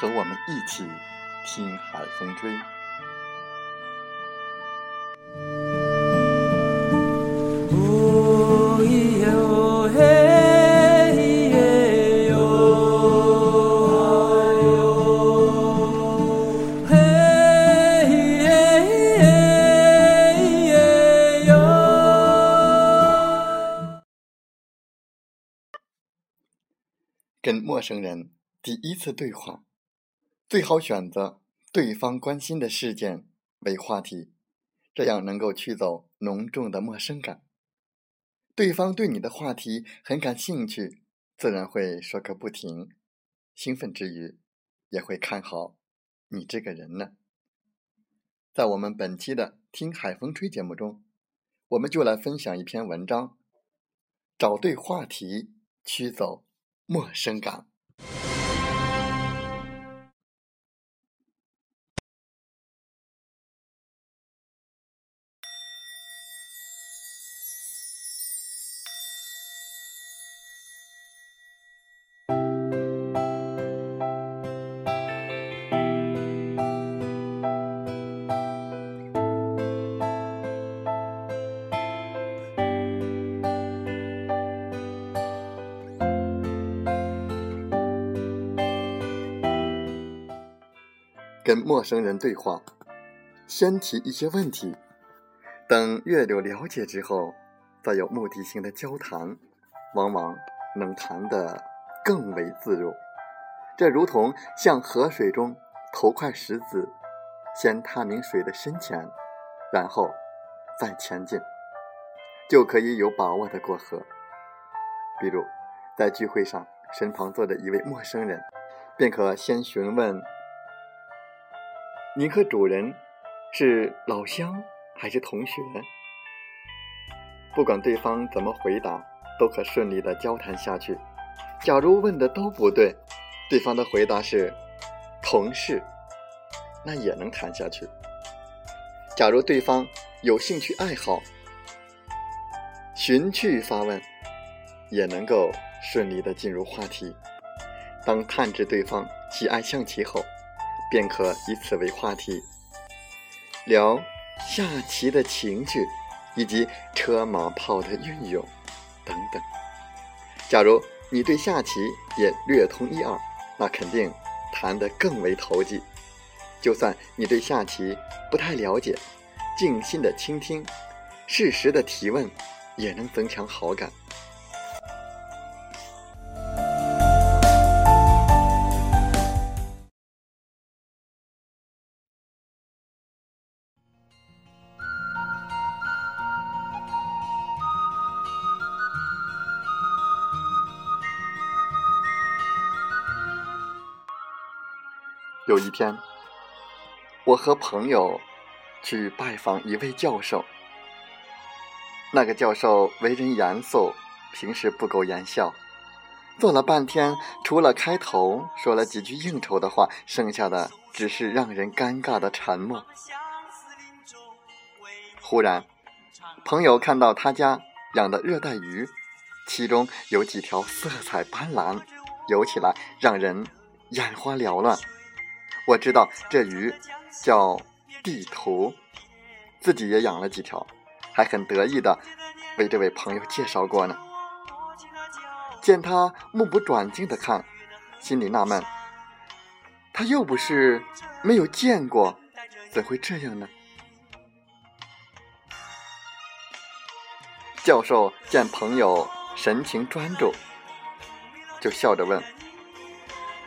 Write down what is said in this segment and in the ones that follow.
和我们一起听海风吹。跟陌生人第一次对话。最好选择对方关心的事件为话题，这样能够驱走浓重的陌生感。对方对你的话题很感兴趣，自然会说个不停。兴奋之余，也会看好你这个人呢。在我们本期的《听海风吹》节目中，我们就来分享一篇文章：找对话题，驱走陌生感。跟陌生人对话，先提一些问题，等越有了解之后，再有目的性的交谈，往往能谈得更为自如。这如同向河水中投块石子，先探明水的深浅，然后再前进，就可以有把握的过河。比如，在聚会上，身旁坐着一位陌生人，便可先询问。您和主人是老乡还是同学？不管对方怎么回答，都可顺利的交谈下去。假如问的都不对，对方的回答是同事，那也能谈下去。假如对方有兴趣爱好，寻趣发问，也能够顺利的进入话题。当探知对方喜爱象棋后。便可以此为话题，聊下棋的情趣，以及车马炮的运用等等。假如你对下棋也略通一二，那肯定谈得更为投机。就算你对下棋不太了解，静心的倾听，适时的提问，也能增强好感。有一天，我和朋友去拜访一位教授。那个教授为人严肃，平时不苟言笑。坐了半天，除了开头说了几句应酬的话，剩下的只是让人尴尬的沉默。忽然，朋友看到他家养的热带鱼其中有几条色彩斑斓，游起来让人眼花缭乱。我知道这鱼叫地图，自己也养了几条，还很得意的为这位朋友介绍过呢。见他目不转睛的看，心里纳闷：他又不是没有见过，怎会这样呢？教授见朋友神情专注，就笑着问：“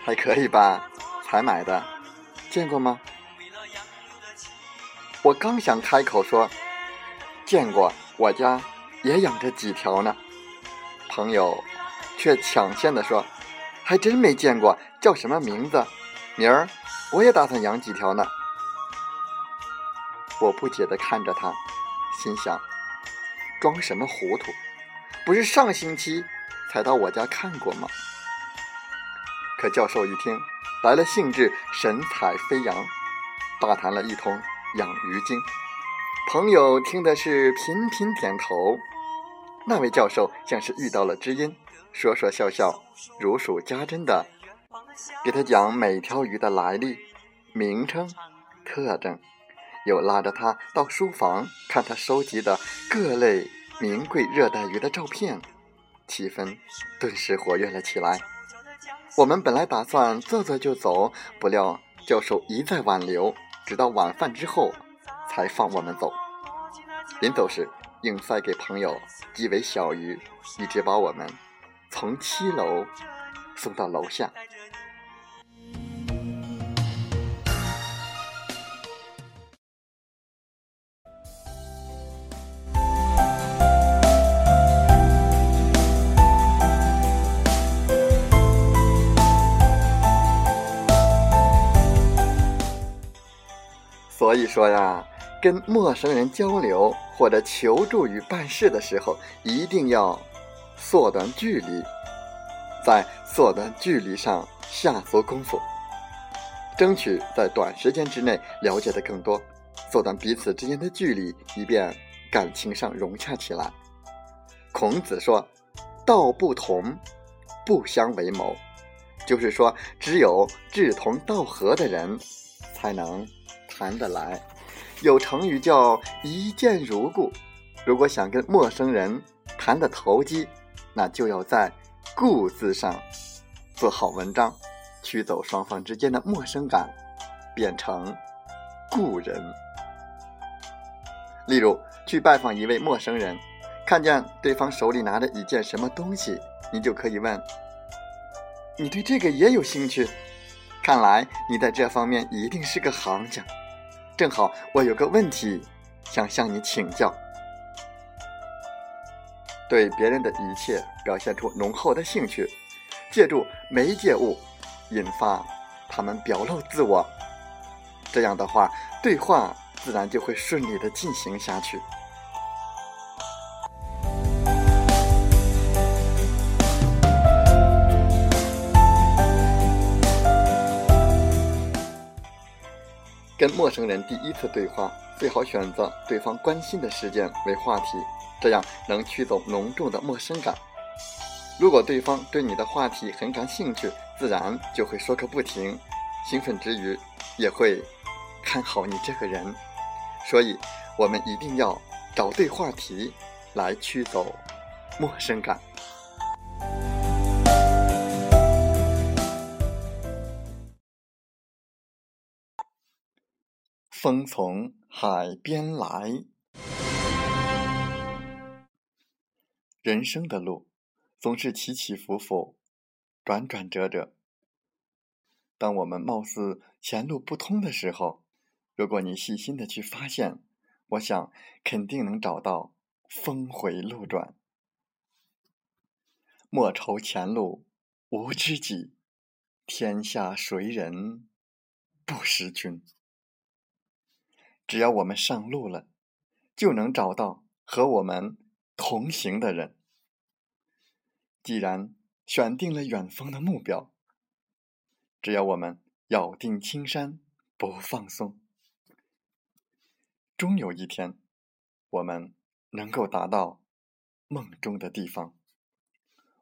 还可以吧？才买的，见过吗？”我刚想开口说：“见过，我家也养着几条呢。”朋友却抢先的说：“还真没见过，叫什么名字？明儿我也打算养几条呢。”我不解的看着他，心想。装什么糊涂？不是上星期才到我家看过吗？可教授一听来了兴致，神采飞扬，大谈了一通养鱼经。朋友听的是频频点头。那位教授像是遇到了知音，说说笑笑，如数家珍的给他讲每条鱼的来历、名称、特征。又拉着他到书房看他收集的各类名贵热带鱼的照片，气氛顿时活跃了起来。我们本来打算坐坐就走，不料教授一再挽留，直到晚饭之后才放我们走。临走时，硬塞给朋友几尾小鱼，一直把我们从七楼送到楼下。所以说呀，跟陌生人交流或者求助于办事的时候，一定要缩短距离，在缩短距离上下足功夫，争取在短时间之内了解的更多，缩短彼此之间的距离，以便感情上融洽起来。孔子说：“道不同，不相为谋。”就是说，只有志同道合的人，才能。谈得来，有成语叫一见如故。如果想跟陌生人谈得投机，那就要在“故”字上做好文章，驱走双方之间的陌生感，变成故人。例如，去拜访一位陌生人，看见对方手里拿着一件什么东西，你就可以问：“你对这个也有兴趣？看来你在这方面一定是个行家。”正好我有个问题想向你请教。对别人的一切表现出浓厚的兴趣，借助媒介物引发他们表露自我，这样的话，对话自然就会顺利的进行下去。跟陌生人第一次对话，最好选择对方关心的事件为话题，这样能驱走浓重的陌生感。如果对方对你的话题很感兴趣，自然就会说个不停，兴奋之余也会看好你这个人。所以，我们一定要找对话题来驱走陌生感。风从海边来，人生的路总是起起伏伏，转转折折。当我们貌似前路不通的时候，如果你细心的去发现，我想肯定能找到峰回路转。莫愁前路无知己，天下谁人不识君。只要我们上路了，就能找到和我们同行的人。既然选定了远方的目标，只要我们咬定青山不放松，终有一天，我们能够达到梦中的地方。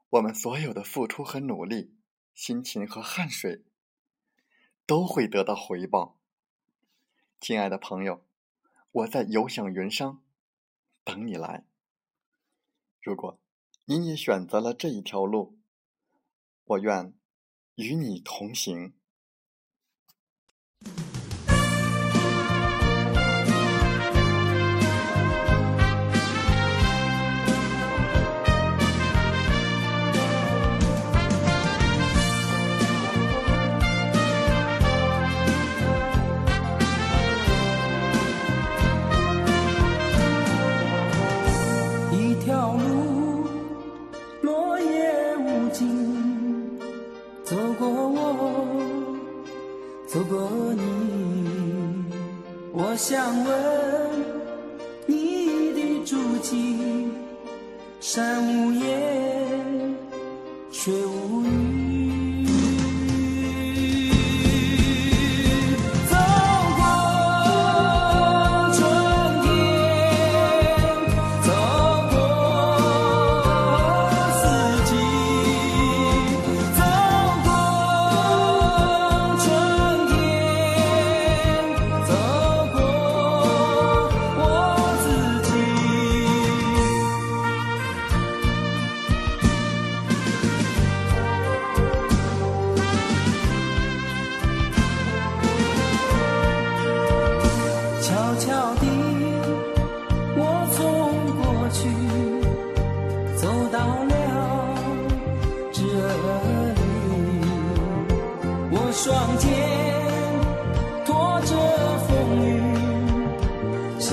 我们所有的付出和努力、辛勤和汗水，都会得到回报。亲爱的朋友，我在游享云商等你来。如果您也选择了这一条路，我愿与你同行。却无语。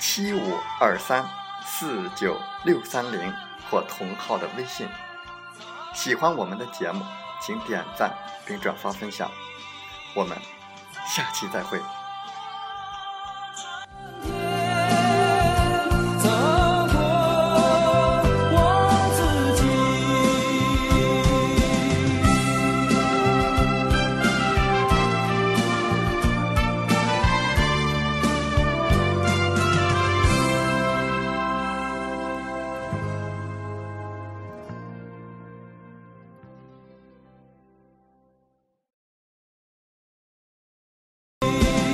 七五二三四九六三零或同号的微信。喜欢我们的节目，请点赞并转发分享。我们下期再会。